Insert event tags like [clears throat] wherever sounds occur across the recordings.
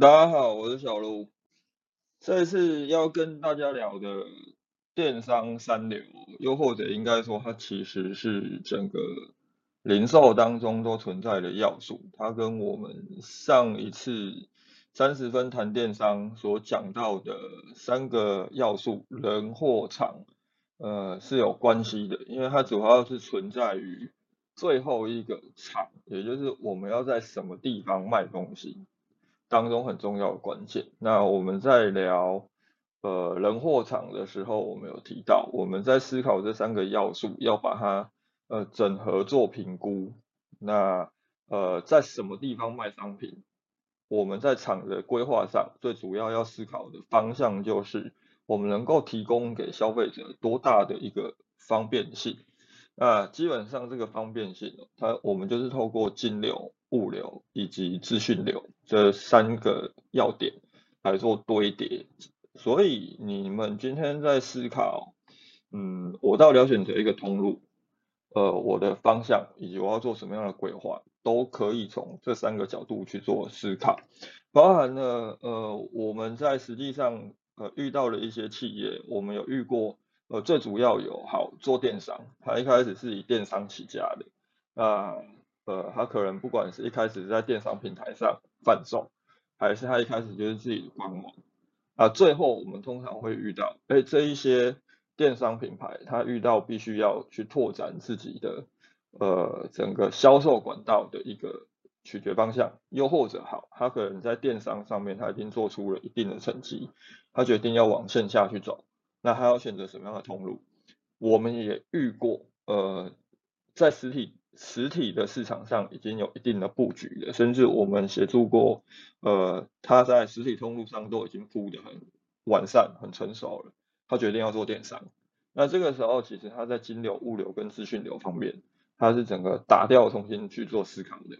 大家好，我是小卢。这次要跟大家聊的电商三流，又或者应该说它其实是整个零售当中都存在的要素。它跟我们上一次三十分谈电商所讲到的三个要素人、货、场，呃是有关系的，因为它主要是存在于最后一个场，也就是我们要在什么地方卖东西。当中很重要的关键。那我们在聊呃人货场的时候，我们有提到，我们在思考这三个要素，要把它呃整合做评估。那呃在什么地方卖商品？我们在场的规划上，最主要要思考的方向就是，我们能够提供给消费者多大的一个方便性。那基本上这个方便性，它我们就是透过金流。物流以及资讯流这三个要点来做堆叠，所以你们今天在思考，嗯，我到底要选择一个通路，呃，我的方向以及我要做什么样的规划，都可以从这三个角度去做思考，包含了呃，我们在实际上呃遇到了一些企业，我们有遇过，呃，最主要有好做电商，他一开始是以电商起家的，啊。呃他可能不管是一开始在电商平台上贩售，还是他一开始就是自己的官网，啊，最后我们通常会遇到，哎，这一些电商品牌，他遇到必须要去拓展自己的呃整个销售管道的一个取决方向，又或者好，他可能在电商上面他已经做出了一定的成绩，他决定要往线下去走，那他要选择什么样的通路？我们也遇过，呃，在实体。实体的市场上已经有一定的布局了，甚至我们协助过，呃，他在实体通路上都已经铺的很完善、很成熟了。他决定要做电商，那这个时候其实他在金流、物流跟资讯流方面，他是整个打掉重新去做思考的。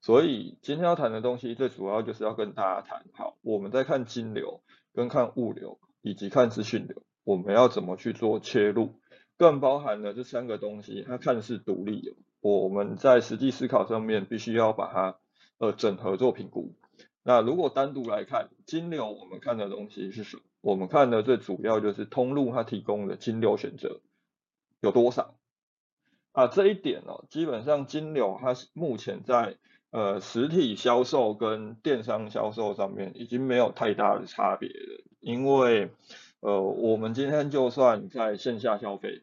所以今天要谈的东西，最主要就是要跟大家谈，好，我们在看金流、跟看物流以及看资讯流，我们要怎么去做切入，更包含了这三个东西，它看似独立的。我们在实际思考上面必须要把它呃整合做评估。那如果单独来看金流，我们看的东西是什么？我们看的最主要就是通路它提供的金流选择有多少啊？这一点哦，基本上金流它目前在呃实体销售跟电商销售上面已经没有太大的差别了，因为呃我们今天就算在线下消费。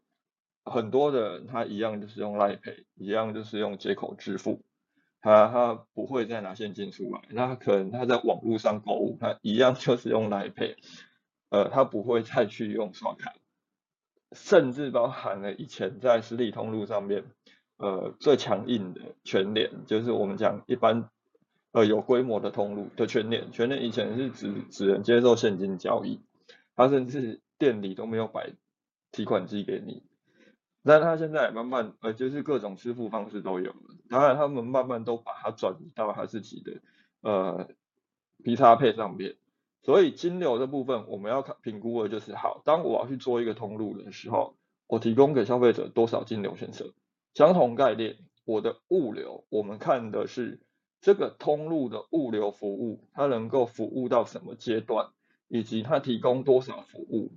很多的人他一样就是用 Line Pay，一样就是用接口支付，他他不会再拿现金出来，那可能他在网络上购物，他一样就是用 Line Pay，呃，他不会再去用刷卡，甚至包含了以前在实体通路上面，呃，最强硬的全脸，就是我们讲一般呃有规模的通路的全联，全联以前是只只能接受现金交易，他甚至店里都没有摆提款机给你。但他现在慢慢，呃，就是各种支付方式都有了。当然，他们慢慢都把它转移到他自己的呃 P 叉配上面。所以金流的部分，我们要看评估的就是，好，当我要去做一个通路的时候，我提供给消费者多少金流选择？相同概念，我的物流，我们看的是这个通路的物流服务，它能够服务到什么阶段，以及它提供多少服务。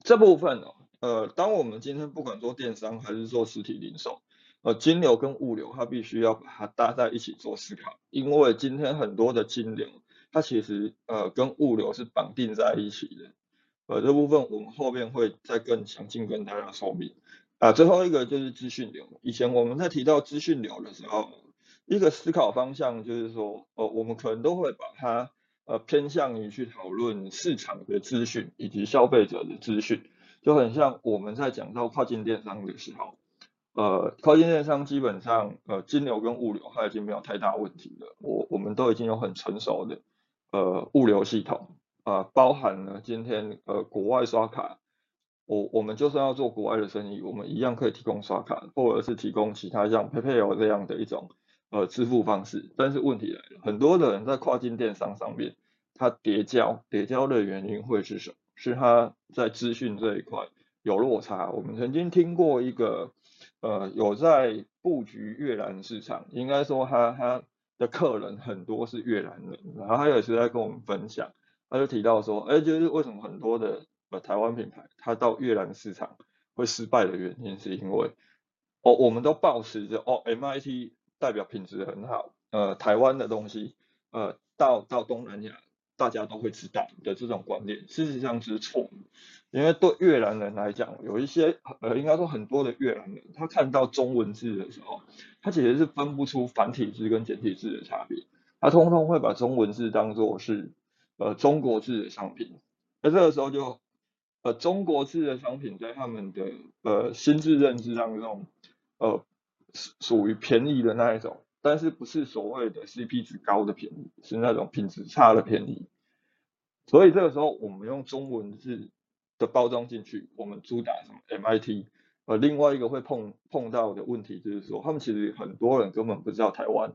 这部分呢？呃，当我们今天不管做电商还是做实体零售，呃，金流跟物流它必须要把它搭在一起做思考，因为今天很多的金流它其实呃跟物流是绑定在一起的，呃，这部分我们后面会再更详尽跟大家说明。啊，最后一个就是资讯流，以前我们在提到资讯流的时候，一个思考方向就是说，呃，我们可能都会把它呃偏向于去讨论市场的资讯以及消费者的资讯。就很像我们在讲到跨境电商的时候，呃，跨境电商基本上呃金流跟物流它已经没有太大问题了，我我们都已经有很成熟的呃物流系统，呃，包含了今天呃国外刷卡，我我们就算要做国外的生意，我们一样可以提供刷卡，或者是提供其他像 PayPal 这样的一种呃支付方式，但是问题来了，很多的人在跨境电商上面，它叠交叠交的原因会是什么？是他在资讯这一块有落差。我们曾经听过一个，呃，有在布局越南市场，应该说他他的客人很多是越南人，然后他有时在跟我们分享，他就提到说，哎，就是为什么很多的呃台湾品牌，它到越南市场会失败的原因，是因为哦，我们都保持着哦，MIT 代表品质很好，呃，台湾的东西，呃，到到东南亚。大家都会知道的这种观念，事实上是错的。因为对越南人来讲，有一些呃，应该说很多的越南人，他看到中文字的时候，他其实是分不出繁体字跟简体字的差别，他通通会把中文字当做是呃中国字的商品。那这个时候就呃中国字的商品在他们的呃心智认知当中，呃属属于便宜的那一种。但是不是所谓的 CP 值高的便宜，是那种品质差的便宜。所以这个时候我们用中文字的包装进去，我们主打什么 MIT。呃，另外一个会碰碰到的问题就是说，他们其实很多人根本不知道台湾，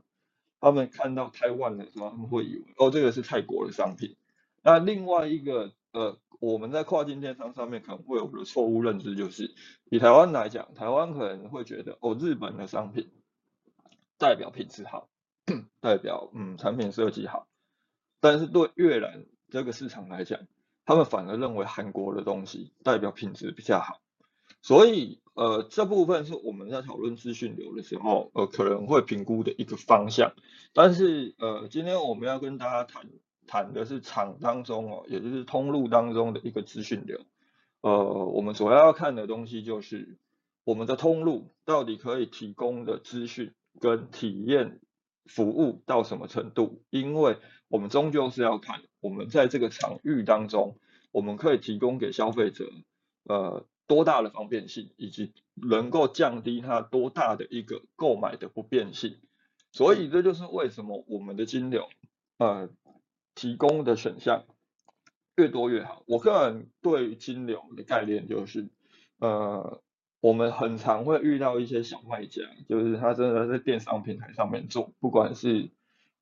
他们看到台湾的时候，他们会以为哦这个是泰国的商品。那另外一个呃，我们在跨境电商上面可能会有的错误认知，就是以台湾来讲，台湾可能会觉得哦日本的商品。代表品质好，[clears throat] 代表嗯产品设计好，但是对越南这个市场来讲，他们反而认为韩国的东西代表品质比较好，所以呃这部分是我们在讨论资讯流的时候呃可能会评估的一个方向，但是呃今天我们要跟大家谈谈的是厂当中哦，也就是通路当中的一个资讯流，呃我们主要要看的东西就是我们的通路到底可以提供的资讯。跟体验服务到什么程度？因为我们终究是要看我们在这个场域当中，我们可以提供给消费者呃多大的方便性，以及能够降低它多大的一个购买的不便性。所以这就是为什么我们的金流呃提供的选项越多越好。我个人对金流的概念就是呃。我们很常会遇到一些小卖家，就是他真的在电商平台上面做，不管是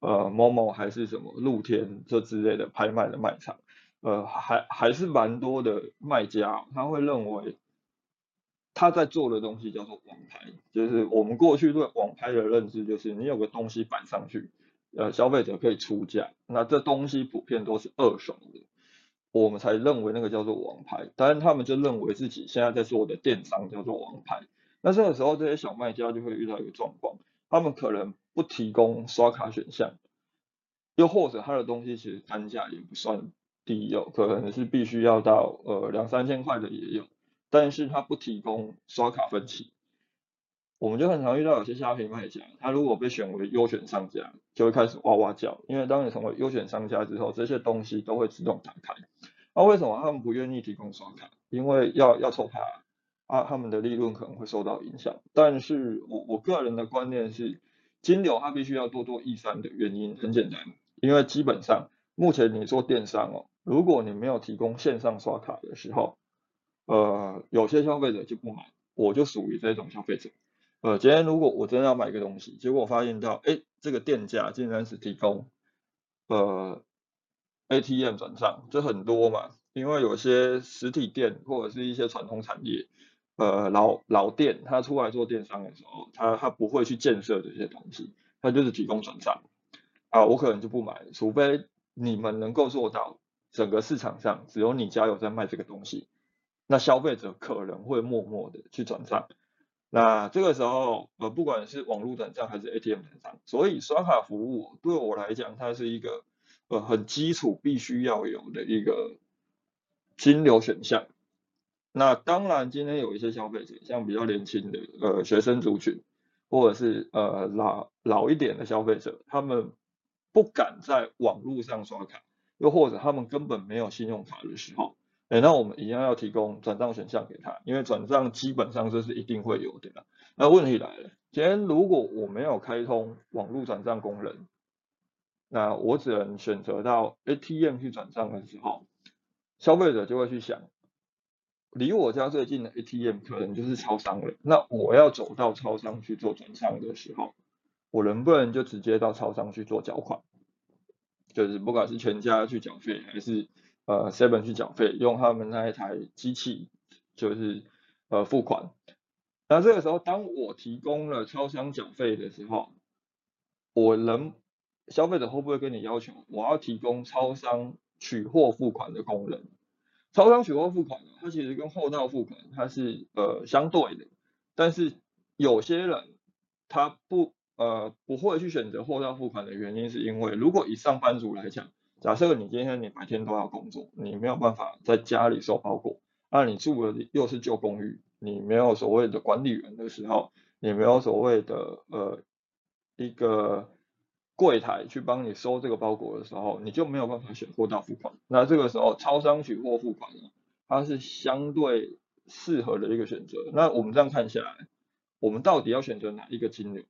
呃某某还是什么露天这之类的拍卖的卖场，呃还还是蛮多的卖家，他会认为他在做的东西叫做网拍，就是我们过去对网拍的认知就是你有个东西摆上去，呃消费者可以出价，那这东西普遍都是二手的。我们才认为那个叫做王牌，当然他们就认为自己现在在做的电商叫做王牌。那这个时候，这些小卖家就会遇到一个状况，他们可能不提供刷卡选项，又或者他的东西其实单价也不算低有，可能是必须要到呃两三千块的也有，但是他不提供刷卡分期。我们就很常遇到有些虾皮卖家，他如果被选为优选商家，就会开始哇哇叫，因为当你成为优选商家之后，这些东西都会自动打开。那为什么他们不愿意提供刷卡？因为要要抽卡啊，他们的利润可能会受到影响。但是我我个人的观念是，金流它必须要多多益善的原因很简单，因为基本上目前你做电商哦，如果你没有提供线上刷卡的时候，呃，有些消费者就不买，我就属于这种消费者。呃，今天如果我真的要买一个东西，结果我发现到，哎，这个店家竟然是提供呃 ATM 转账，这很多嘛，因为有些实体店或者是一些传统产业，呃老老店，他出来做电商的时候，他他不会去建设这些东西，他就是提供转账，啊，我可能就不买，除非你们能够做到整个市场上只有你家有在卖这个东西，那消费者可能会默默的去转账。那这个时候，呃，不管是网络转账还是 ATM 转账，所以刷卡服务对我来讲，它是一个呃很基础必须要有的一个金流选项。那当然，今天有一些消费者，像比较年轻的呃学生族群，或者是呃老老一点的消费者，他们不敢在网络上刷卡，又或者他们根本没有信用卡的时候。哎，那我们一样要提供转账选项给他，因为转账基本上这是一定会有的。那问题来了，今天如果我没有开通网络转账功能，那我只能选择到 ATM 去转账的时候，消费者就会去想，离我家最近的 ATM 可能就是超商了。那我要走到超商去做转账的时候，我能不能就直接到超商去做缴款？就是不管是全家去缴费还是。呃，seven 去缴费，用他们那一台机器就是呃付款。那这个时候，当我提供了超商缴费的时候，我能消费者会不会跟你要求我要提供超商取货付款的功能？超商取货付款它其实跟货到付款它是呃相对的，但是有些人他不呃不会去选择货到付款的原因，是因为如果以上班族来讲，假设你今天你白天都要工作，你没有办法在家里收包裹，那你住的又是旧公寓，你没有所谓的管理员的时候，你没有所谓的呃一个。柜台去帮你收这个包裹的时候，你就没有办法选货到付款。那这个时候，超商取货付款呢，它是相对适合的一个选择。那我们这样看下来，我们到底要选择哪一个金流？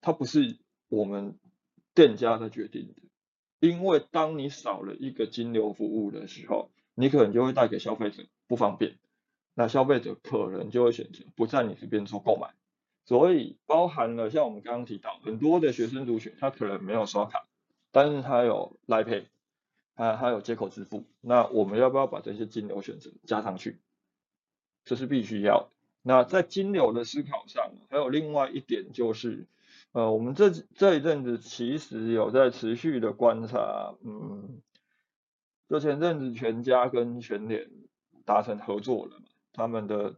它不是我们店家的决定的，因为当你少了一个金流服务的时候，你可能就会带给消费者不方便。那消费者可能就会选择不在你这边做购买。所以包含了像我们刚刚提到很多的学生族群，他可能没有刷卡，但是他有 Line Pay，他他有接口支付，那我们要不要把这些金流选择加上去？这是必须要。那在金流的思考上，还有另外一点就是，呃，我们这这一阵子其实有在持续的观察，嗯，就前阵子全家跟全联达成合作了，他们的。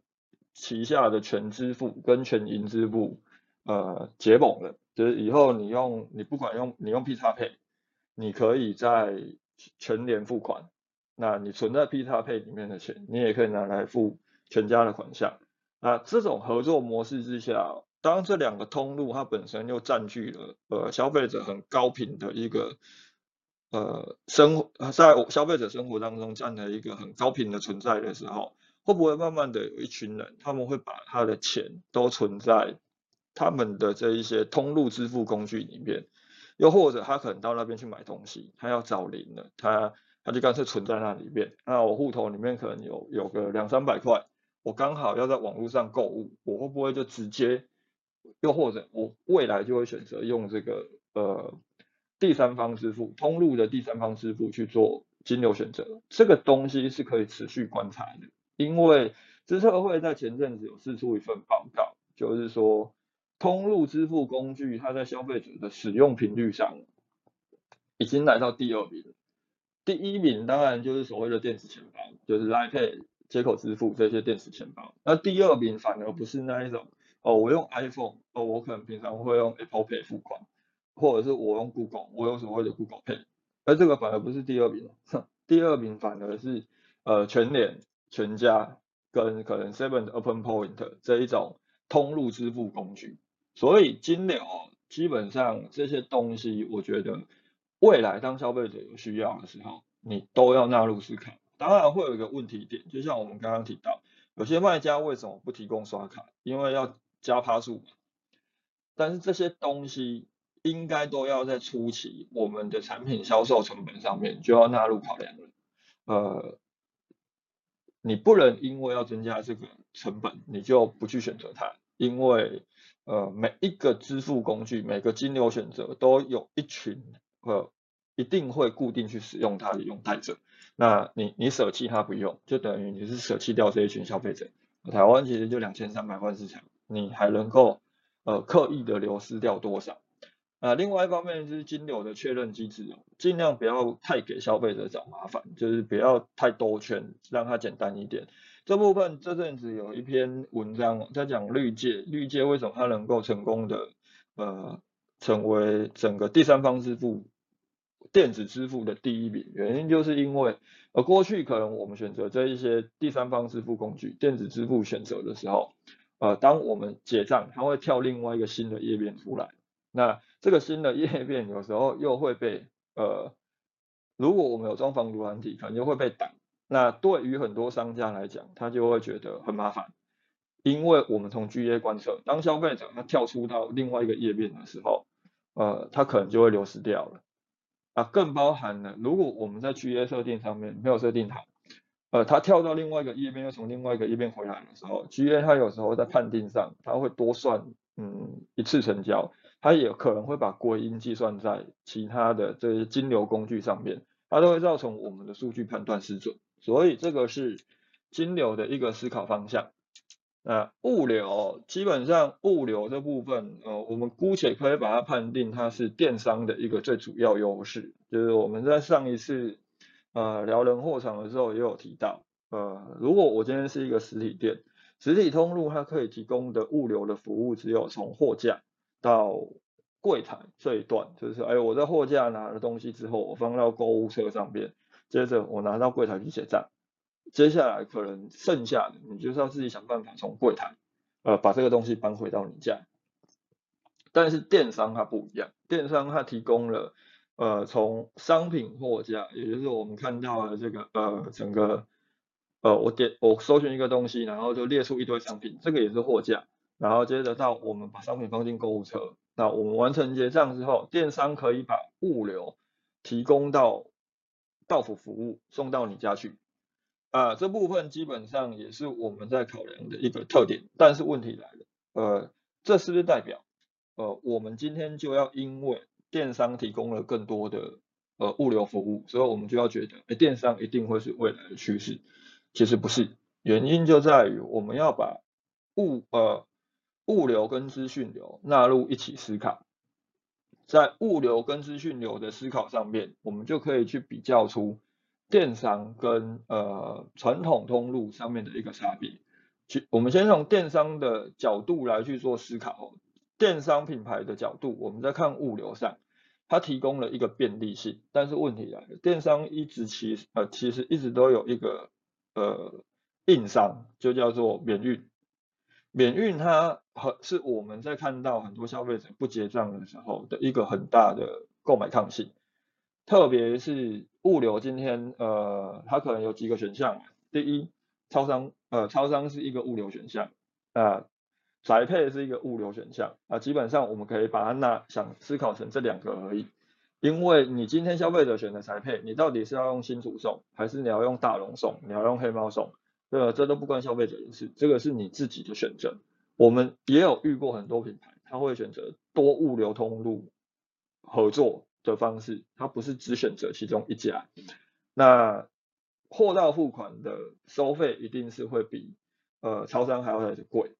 旗下的全支付跟全银支付，呃，结盟了，就是以后你用你不管用你用 P 叉配，你可以在全联付款，那你存在 P 叉配里面的钱，你也可以拿来付全家的款项。那这种合作模式之下，当这两个通路它本身又占据了呃消费者很高频的一个呃生活，在消费者生活当中占了一个很高频的存在的时候。会不会慢慢的有一群人，他们会把他的钱都存在他们的这一些通路支付工具里面，又或者他可能到那边去买东西，他要找零了，他他就干脆存在那里面。那我户头里面可能有有个两三百块，我刚好要在网络上购物，我会不会就直接，又或者我未来就会选择用这个呃第三方支付通路的第三方支付去做金流选择？这个东西是可以持续观察的。因为资策会在前阵子有释出一份报告，就是说通路支付工具它在消费者的使用频率上已经来到第二名，第一名当然就是所谓的电子钱包，就是 Line Pay 接口支付这些电子钱包。那第二名反而不是那一种哦，我用 iPhone 哦，我可能平常会用 Apple Pay 付款，或者是我用 Google，我用所谓的 Google Pay，而这个反而不是第二名，第二名反而是呃全联。全家跟可能 Seven Open Point 这一种通路支付工具，所以金流基本上这些东西，我觉得未来当消费者有需要的时候，你都要纳入思考。当然会有一个问题点，就像我们刚刚提到，有些卖家为什么不提供刷卡？因为要加趴数。但是这些东西应该都要在初期我们的产品销售成本上面就要纳入考量了。呃。你不能因为要增加这个成本，你就不去选择它，因为呃每一个支付工具，每个金流选择都有一群呃一定会固定去使用它的用代者，那你你舍弃它不用，就等于你是舍弃掉这一群消费者。台湾其实就两千三百万市场，你还能够呃刻意的流失掉多少？啊，另外一方面就是金流的确认机制，尽量不要太给消费者找麻烦，就是不要太兜圈，让它简单一点。这部分这阵子有一篇文章在讲绿界，绿界为什么它能够成功的呃成为整个第三方支付电子支付的第一名，原因就是因为呃过去可能我们选择这一些第三方支付工具电子支付选择的时候，呃当我们结账，它会跳另外一个新的页面出来。那这个新的页面有时候又会被呃，如果我们有装防毒软体，可能就会被挡。那对于很多商家来讲，他就会觉得很麻烦，因为我们从 GA 观测，当消费者他跳出到另外一个页面的时候，呃，他可能就会流失掉了。啊，更包含了如果我们在 GA 设定上面没有设定好，呃，他跳到另外一个页面又从另外一个页面回来的时候，GA 他有时候在判定上他会多算嗯一次成交。它也可能会把归因计算在其他的这些金流工具上面，它都会造成我们的数据判断失准，所以这个是金流的一个思考方向。那物流基本上物流这部分，呃，我们姑且可以把它判定它是电商的一个最主要优势。就是我们在上一次呃聊人货场的时候也有提到，呃，如果我今天是一个实体店，实体通路它可以提供的物流的服务只有从货架到柜台这一段，就是哎，我在货架拿了东西之后，我放到购物车上边，接着我拿到柜台去结账。接下来可能剩下的，你就是要自己想办法从柜台，呃，把这个东西搬回到你家。但是电商它不一样，电商它提供了，呃，从商品货架，也就是我们看到的这个，呃，整个，呃，我点我搜寻一个东西，然后就列出一堆商品，这个也是货架。然后接着到我们把商品放进购物车，那我们完成结账之后，电商可以把物流提供到到府服务，送到你家去。啊，这部分基本上也是我们在考量的一个特点，但是问题来了，呃，这是不是代表，呃，我们今天就要因为电商提供了更多的呃物流服务，所以我们就要觉得，哎，电商一定会是未来的趋势？其实不是，原因就在于我们要把物呃物流跟资讯流纳入一起思考，在物流跟资讯流的思考上面，我们就可以去比较出。电商跟呃传统通路上面的一个差别，去我们先从电商的角度来去做思考。电商品牌的角度，我们在看物流上，它提供了一个便利性，但是问题来了，电商一直其呃其实一直都有一个呃硬伤，就叫做免运。免运它很是我们在看到很多消费者不结账的时候的一个很大的购买抗性。特别是物流，今天呃，它可能有几个选项。第一，超商，呃，超商是一个物流选项，啊，宅配是一个物流选项，啊，基本上我们可以把它那想思考成这两个而已。因为你今天消费者选择宅配，你到底是要用新竹送，还是你要用大龙送，你要用黑猫送，对吧？这都不关消费者的事，这个是你自己的选择。我们也有遇过很多品牌，他会选择多物流通路合作。的方式，它不是只选择其中一家，那货到付款的收费一定是会比呃超商还要来的贵，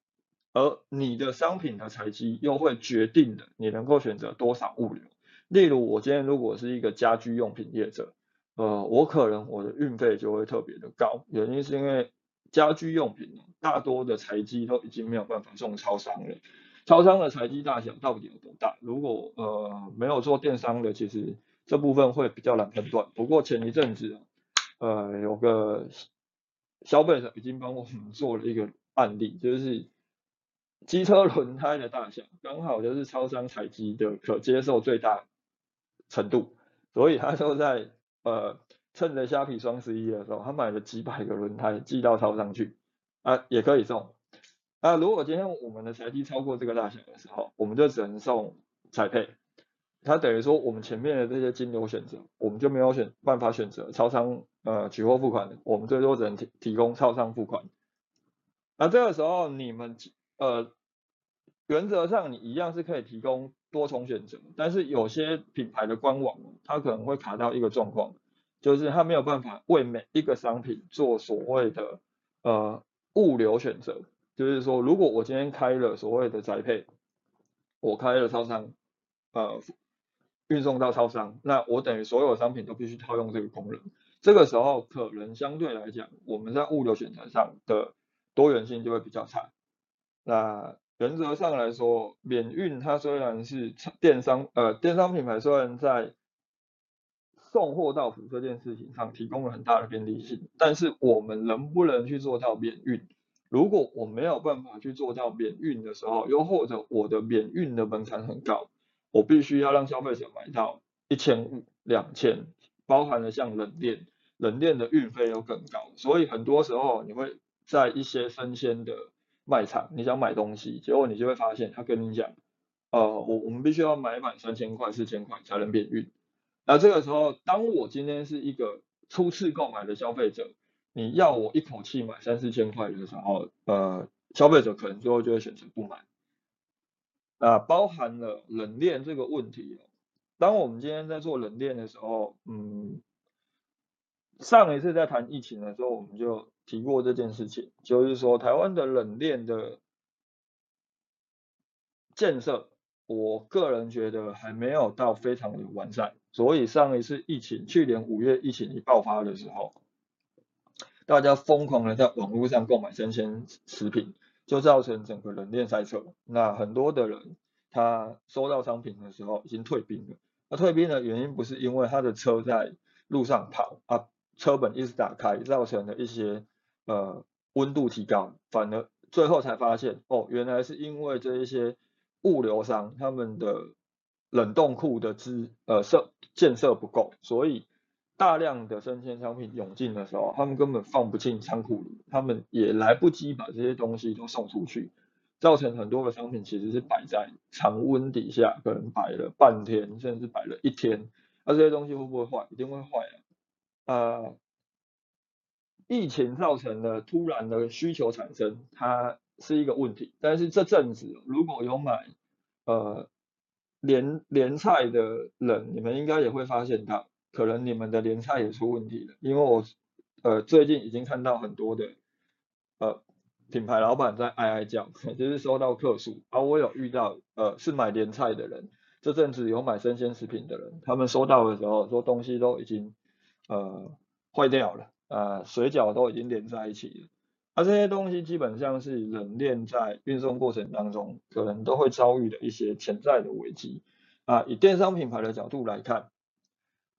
而你的商品的采集又会决定的你能够选择多少物流。例如我今天如果是一个家居用品业者，呃，我可能我的运费就会特别的高，原因是因为家居用品大多的采集都已经没有办法送超商了。超商的材机大小到底有多大？如果呃没有做电商的，其实这部分会比较难判断。不过前一阵子，呃有个消费者已经帮我们做了一个案例，就是机车轮胎的大小刚好就是超商采机的可接受最大程度，所以他就在呃趁着虾皮双十一的时候，他买了几百个轮胎寄到超商去啊，也可以送。那如果今天我们的财机超过这个大小的时候，我们就只能送彩配。它等于说我们前面的这些金流选择，我们就没有选办法选择超商呃取货付款，我们最多只能提提供超商付款。那这个时候你们呃原则上你一样是可以提供多重选择，但是有些品牌的官网它可能会卡到一个状况，就是它没有办法为每一个商品做所谓的呃物流选择。就是说，如果我今天开了所谓的宅配，我开了超商，呃，运送到超商，那我等于所有商品都必须套用这个功能。这个时候，可能相对来讲，我们在物流选择上的多元性就会比较差。那原则上来说，免运它虽然是电商，呃，电商品牌虽然在送货到府这件事情上提供了很大的便利性，但是我们能不能去做到免运？如果我没有办法去做到免运的时候，又或者我的免运的门槛很高，我必须要让消费者买到一千五、两千，包含了像冷链，冷链的运费又更高，所以很多时候你会在一些生鲜的卖场，你想买东西，结果你就会发现他跟你讲，呃，我我们必须要买满三千块、四千块才能免运。那这个时候，当我今天是一个初次购买的消费者。你要我一口气买三四千块的时候，呃，消费者可能最后就会选择不买。那，包含了冷链这个问题哦。当我们今天在做冷链的时候，嗯，上一次在谈疫情的时候，我们就提过这件事情，就是说台湾的冷链的建设，我个人觉得还没有到非常的完善，所以上一次疫情，去年五月疫情一爆发的时候，大家疯狂的在网络上购买生鲜食品，就造成整个冷链塞车，那很多的人他收到商品的时候已经退兵了，那退兵的原因不是因为他的车在路上跑啊。车本一直打开，造成了一些呃温度提高，反而最后才发现哦，原来是因为这一些物流商他们的冷冻库的资呃设建设不够，所以大量的生鲜商品涌进的时候，他们根本放不进仓库里，他们也来不及把这些东西都送出去，造成很多的商品其实是摆在常温底下，可能摆了半天，甚至摆了一天，那这些东西会不会坏？一定会坏啊。呃，疫情造成的突然的需求产生，它是一个问题。但是这阵子如果有买呃连连菜的人，你们应该也会发现到，可能你们的连菜也出问题了。因为我呃最近已经看到很多的呃品牌老板在哀哀叫，[laughs] 就是收到客诉。而我有遇到呃是买连菜的人，这阵子有买生鲜食品的人，他们收到的时候说东西都已经。呃，坏掉了，呃，水饺都已经连在一起了，那这些东西基本上是冷链在运送过程当中可能都会遭遇的一些潜在的危机。啊，以电商品牌的角度来看，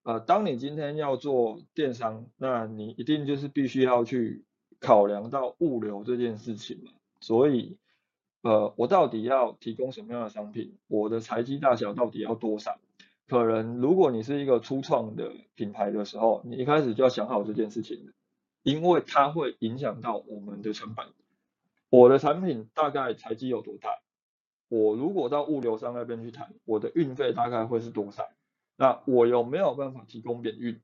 呃，当你今天要做电商，那你一定就是必须要去考量到物流这件事情嘛。所以，呃，我到底要提供什么样的商品？我的材积大小到底要多少？可能如果你是一个初创的品牌的时候，你一开始就要想好这件事情因为它会影响到我们的成本。我的产品大概材积有多大？我如果到物流商那边去谈，我的运费大概会是多少？那我有没有办法提供免运？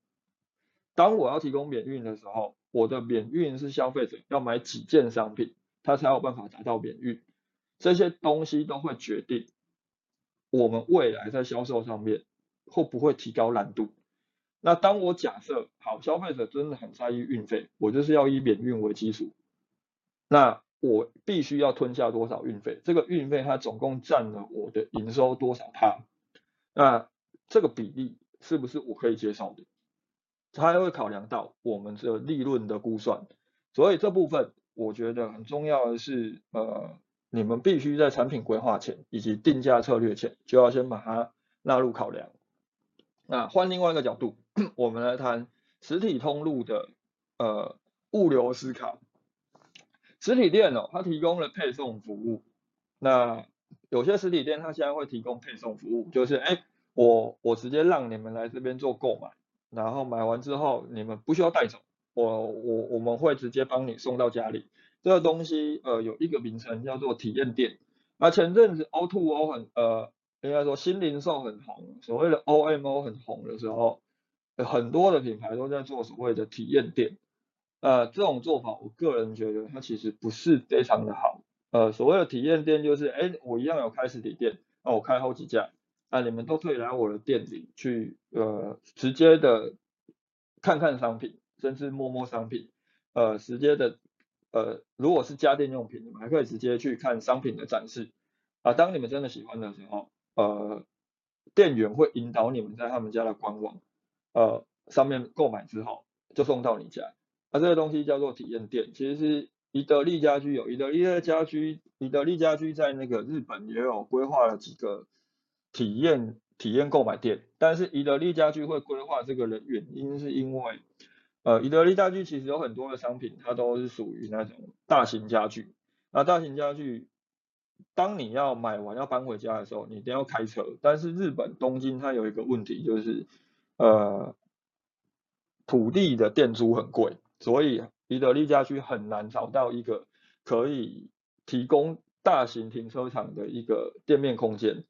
当我要提供免运的时候，我的免运是消费者要买几件商品，他才有办法达到免运。这些东西都会决定我们未来在销售上面。会不会提高难度？那当我假设好，消费者真的很在意运费，我就是要以免运为基础，那我必须要吞下多少运费？这个运费它总共占了我的营收多少帕？那这个比例是不是我可以接受的？它会考量到我们的利润的估算，所以这部分我觉得很重要的是，呃，你们必须在产品规划前以及定价策略前，就要先把它纳入考量。那换另外一个角度，我们来谈实体通路的呃物流思考。实体店哦，它提供了配送服务。那有些实体店它现在会提供配送服务，就是哎，我我直接让你们来这边做购买，然后买完之后你们不需要带走，我我我们会直接帮你送到家里。这个东西呃有一个名称叫做体验店。那前阵子 O to O 很呃。应该说新零售很红，所谓的 OMO 很红的时候，很多的品牌都在做所谓的体验店。呃，这种做法，我个人觉得它其实不是非常的好。呃，所谓的体验店就是，哎，我一样有开实体店，那我开好几家，啊你们都可以来我的店里去，呃，直接的看看商品，甚至摸摸商品，呃，直接的，呃，如果是家电用品，你们还可以直接去看商品的展示。啊，当你们真的喜欢的时候。呃，店员会引导你们在他们家的官网，呃，上面购买之后就送到你家。那这个东西叫做体验店，其实是宜得利家居有，宜得利的家居，宜得利家居在那个日本也有规划了几个体验体验购买店。但是宜得利家居会规划这个的原因是因为，呃，宜得利家居其实有很多的商品，它都是属于那种大型家具。那大型家具。当你要买完要搬回家的时候，你一定要开车。但是日本东京它有一个问题，就是呃土地的店租很贵，所以宜得利家居很难找到一个可以提供大型停车场的一个店面空间。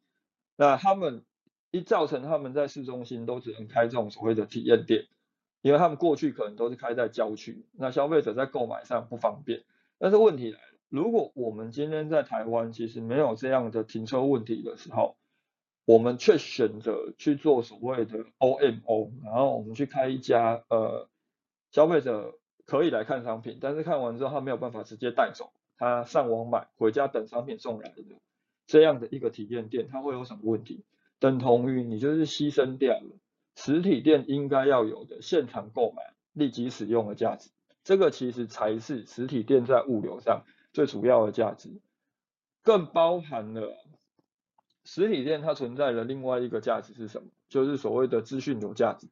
那他们一造成他们在市中心都只能开这种所谓的体验店，因为他们过去可能都是开在郊区，那消费者在购买上不方便。但是问题来了。如果我们今天在台湾其实没有这样的停车问题的时候，我们却选择去做所谓的 OMO，然后我们去开一家呃消费者可以来看商品，但是看完之后他没有办法直接带走，他上网买，回家等商品送来的这样的一个体验店，它会有什么问题？等同于你就是牺牲掉了实体店应该要有的现场购买、立即使用的价值。这个其实才是实体店在物流上最主要的价值，更包含了实体店它存在的另外一个价值是什么？就是所谓的资讯流价值。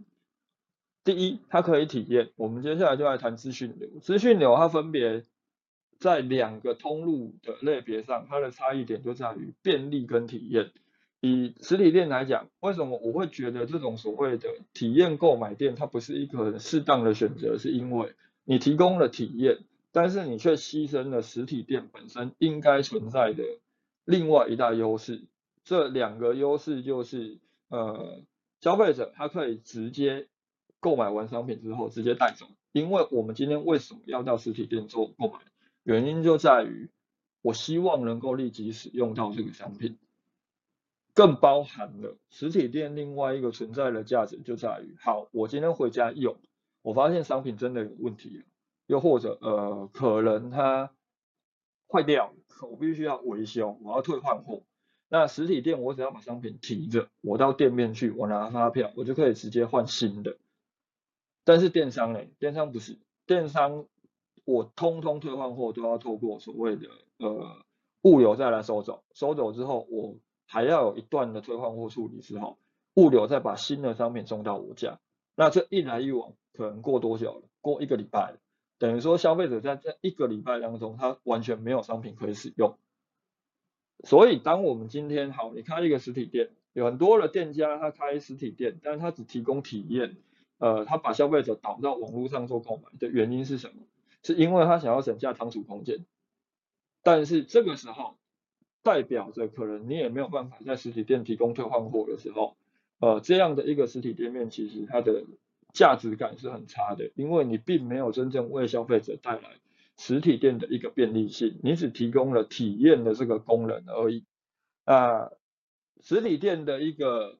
第一，它可以体验。我们接下来就来谈资讯流。资讯流它分别在两个通路的类别上，它的差异点就在于便利跟体验。以实体店来讲，为什么我会觉得这种所谓的体验购买店它不是一个很适当的选择？是因为你提供了体验，但是你却牺牲了实体店本身应该存在的另外一大优势。这两个优势就是，呃，消费者他可以直接购买完商品之后直接带走。因为我们今天为什么要到实体店做购买？原因就在于我希望能够立即使用到这个商品。更包含了实体店另外一个存在的价值，就在于，好，我今天回家用，我发现商品真的有问题，又或者呃，可能它坏掉，我必须要维修，我要退换货。那实体店我只要把商品提着，我到店面去，我拿发票，我就可以直接换新的。但是电商呢？电商不是，电商我通通退换货都要透过所谓的呃物流再来收走，收走之后我。还要有一段的退换货处理之后，物流再把新的商品送到我家。那这一来一往，可能过多久了？过一个礼拜。等于说，消费者在这一个礼拜当中，他完全没有商品可以使用。所以，当我们今天好，你开一个实体店，有很多的店家他开实体店，但是他只提供体验，呃，他把消费者导到网络上做购买的原因是什么？是因为他想要省下仓储空间。但是这个时候，代表着可能你也没有办法在实体店提供退换货的时候，呃，这样的一个实体店面其实它的价值感是很差的，因为你并没有真正为消费者带来实体店的一个便利性，你只提供了体验的这个功能而已。啊，实体店的一个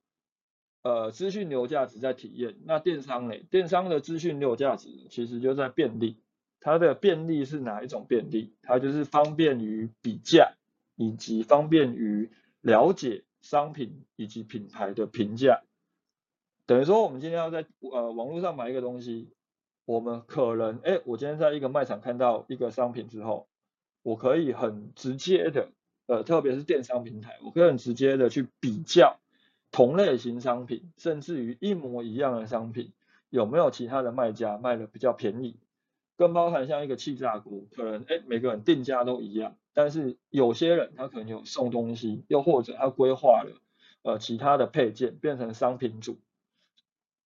呃资讯流价值在体验，那电商呢？电商的资讯流价值其实就在便利，它的便利是哪一种便利？它就是方便于比价。以及方便于了解商品以及品牌的评价，等于说我们今天要在呃网络上买一个东西，我们可能哎，我今天在一个卖场看到一个商品之后，我可以很直接的呃，特别是电商平台，我可以很直接的去比较同类型商品，甚至于一模一样的商品有没有其他的卖家卖的比较便宜。更包含像一个气炸锅，可能哎每个人定价都一样，但是有些人他可能有送东西，又或者他规划了呃其他的配件变成商品组，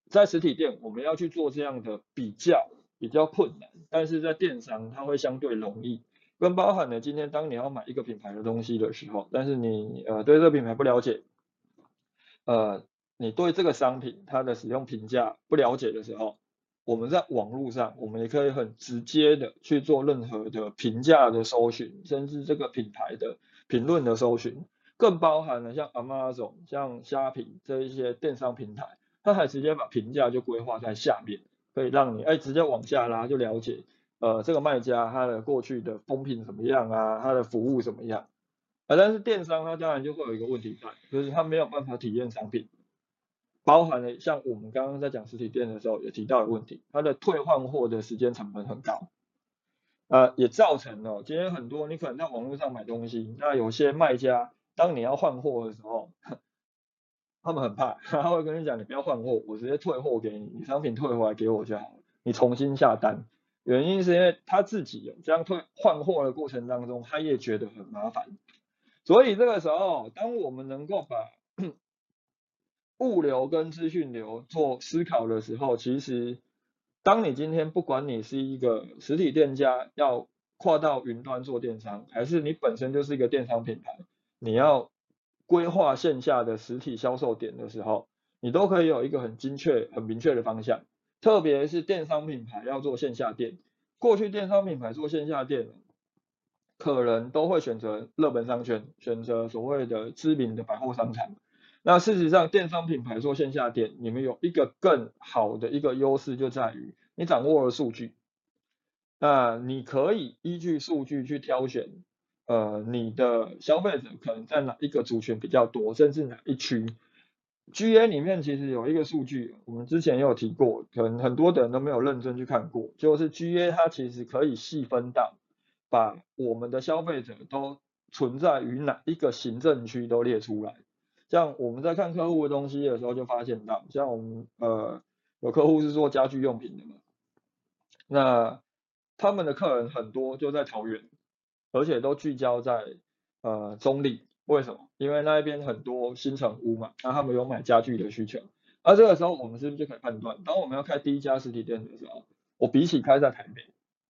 在实体店我们要去做这样的比较比较困难，但是在电商它会相对容易。更包含了今天当你要买一个品牌的东西的时候，但是你呃对这个品牌不了解，呃你对这个商品它的使用评价不了解的时候。我们在网络上，我们也可以很直接的去做任何的评价的搜寻，甚至这个品牌的评论的搜寻，更包含了像 Amazon、像虾皮这一些电商平台，他还直接把评价就规划在下面，可以让你哎直接往下拉就了解，呃这个卖家他的过去的风评怎么样啊，他的服务怎么样，啊但是电商它当然就会有一个问题在，就是它没有办法体验商品。包含了像我们刚刚在讲实体店的时候也提到的问题，它的退换货的时间成本很高，呃，也造成了今天很多你可能在网络上买东西，那有些卖家当你要换货的时候，他们很怕，[laughs] 他会跟你讲你不要换货，我直接退货给你，你商品退回来给我就好了，你重新下单。原因是因为他自己有这样退换货的过程当中，他也觉得很麻烦，所以这个时候，当我们能够把 [clears throat] 物流跟资讯流做思考的时候，其实当你今天不管你是一个实体店家要跨到云端做电商，还是你本身就是一个电商品牌，你要规划线下的实体销售点的时候，你都可以有一个很精确、很明确的方向。特别是电商品牌要做线下店，过去电商品牌做线下店，可能都会选择热门商圈，选择所谓的知名的百货商场。那事实上，电商品牌做线下店，你们有一个更好的一个优势，就在于你掌握了数据，那你可以依据数据去挑选，呃，你的消费者可能在哪一个族群比较多，甚至哪一区。GA 里面其实有一个数据，我们之前也有提过，可能很多的人都没有认真去看过，就是 GA 它其实可以细分到，把我们的消费者都存在于哪一个行政区都列出来。像我们在看客户的东西的时候，就发现到，像我们呃有客户是做家居用品的嘛，那他们的客人很多就在桃园，而且都聚焦在呃中立。为什么？因为那一边很多新城屋嘛，那他们有买家具的需求。而这个时候，我们是不是就可以判断，当我们要开第一家实体店的时候，我比起开在台北，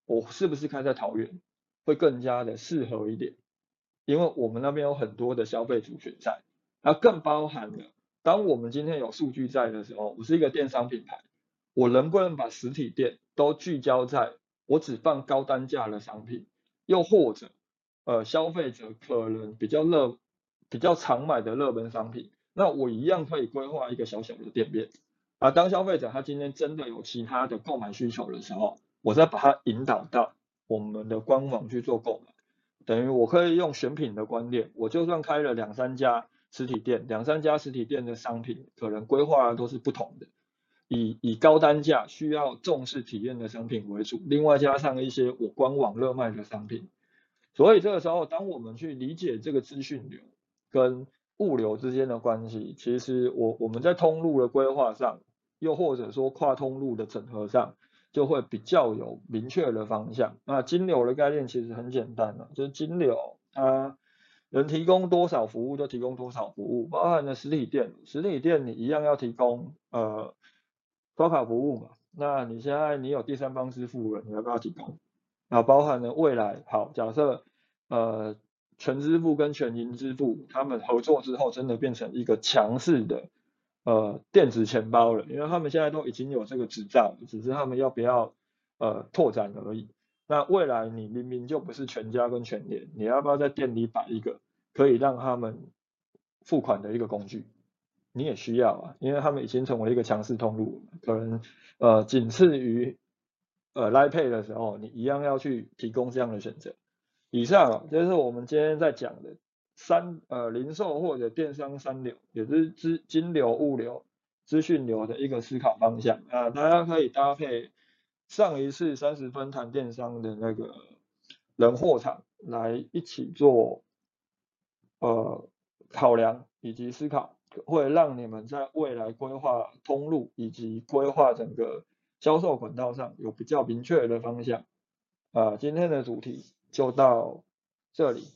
我是不是开在桃园会更加的适合一点？因为我们那边有很多的消费族群在，那更包含了，当我们今天有数据在的时候，我是一个电商品牌，我能不能把实体店都聚焦在我只放高单价的商品，又或者，呃，消费者可能比较热。比较常买的热门商品，那我一样可以规划一个小小的店面啊。当消费者他今天真的有其他的购买需求的时候，我再把他引导到我们的官网去做购买，等于我可以用选品的观念，我就算开了两三家实体店，两三家实体店的商品可能规划都是不同的，以以高单价需要重视体验的商品为主，另外加上一些我官网热卖的商品。所以这个时候，当我们去理解这个资讯流。跟物流之间的关系，其实我我们在通路的规划上，又或者说跨通路的整合上，就会比较有明确的方向。那金流的概念其实很简单了，就是金流它能提供多少服务就提供多少服务，包含了实体店，实体店你一样要提供呃刷卡服务嘛。那你现在你有第三方支付了，你要不要提供？那包含了未来，好，假设呃。全支付跟全银支付，他们合作之后，真的变成一个强势的呃电子钱包了，因为他们现在都已经有这个执照，只是他们要不要呃拓展而已。那未来你明明就不是全家跟全联，你要不要在店里摆一个可以让他们付款的一个工具？你也需要啊，因为他们已经成为一个强势通路，可能呃仅次于呃 l i Pay 的时候，你一样要去提供这样的选择。以上就是我们今天在讲的三呃零售或者电商三流，也是资金流、物流、资讯流的一个思考方向啊，大家可以搭配上一次三十分谈电商的那个人货场来一起做呃考量以及思考，会让你们在未来规划通路以及规划整个销售管道上有比较明确的方向啊。今天的主题。就到这里。